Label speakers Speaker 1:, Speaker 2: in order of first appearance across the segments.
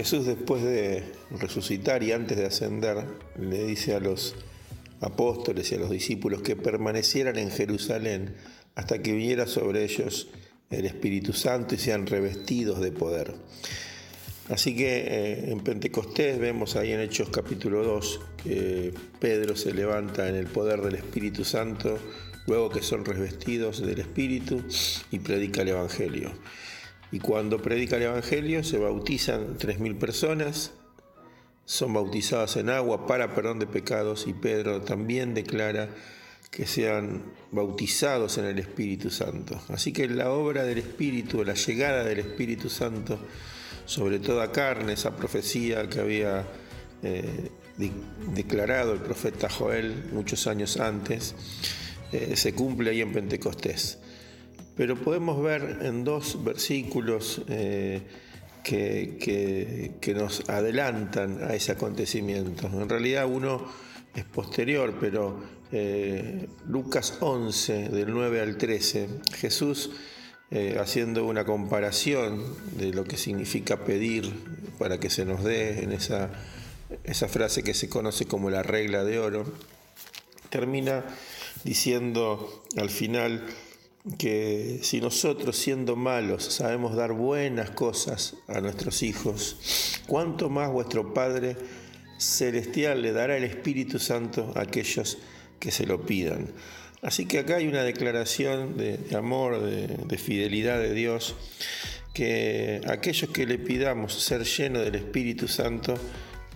Speaker 1: Jesús después de resucitar y antes de ascender le dice a los apóstoles y a los discípulos que permanecieran en Jerusalén hasta que viniera sobre ellos el Espíritu Santo y sean revestidos de poder. Así que eh, en Pentecostés vemos ahí en Hechos capítulo 2 que Pedro se levanta en el poder del Espíritu Santo, luego que son revestidos del Espíritu y predica el Evangelio. Y cuando predica el Evangelio se bautizan 3.000 personas, son bautizadas en agua para perdón de pecados y Pedro también declara que sean bautizados en el Espíritu Santo. Así que la obra del Espíritu, la llegada del Espíritu Santo sobre toda carne, esa profecía que había eh, declarado el profeta Joel muchos años antes, eh, se cumple ahí en Pentecostés. Pero podemos ver en dos versículos eh, que, nos adelantan a ese acontecimiento. En realidad uno es posterior, pero eh, Lucas 11, del 9 al 13, Jesús eh, haciendo una comparación de lo que significa pedir para que se nos dé en esa, esa frase que se conoce como la regla de oro, termina diciendo al final, que si nosotros siendo malos sabemos dar buenas cosas a nuestros hijos, ¿cuánto más vuestro Padre Celestial le dará el Espíritu Santo a aquellos que se lo pidan? Así que acá hay una declaración de, amor, de, de, fidelidad de Dios, que aquellos que le pidamos ser llenos del Espíritu Santo,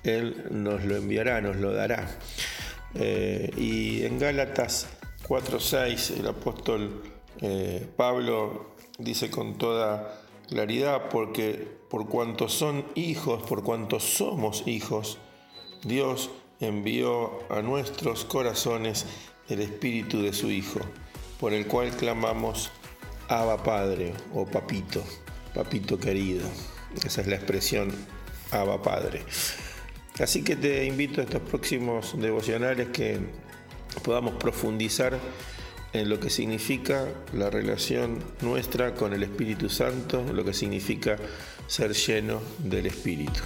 Speaker 1: Él nos lo enviará, nos lo dará. Eh, y en Gálatas 4.6 el apóstol eh, Pablo dice con toda claridad, porque por cuanto son hijos, por cuanto somos hijos, Dios envió a nuestros corazones el espíritu de su Hijo, por el cual clamamos Abba Padre o Papito, Papito querido. Esa es la expresión Abba Padre. Así que te invito a estos próximos devocionales que podamos profundizar en lo que significa la relación nuestra con el Espíritu Santo, lo que significa ser lleno del Espíritu.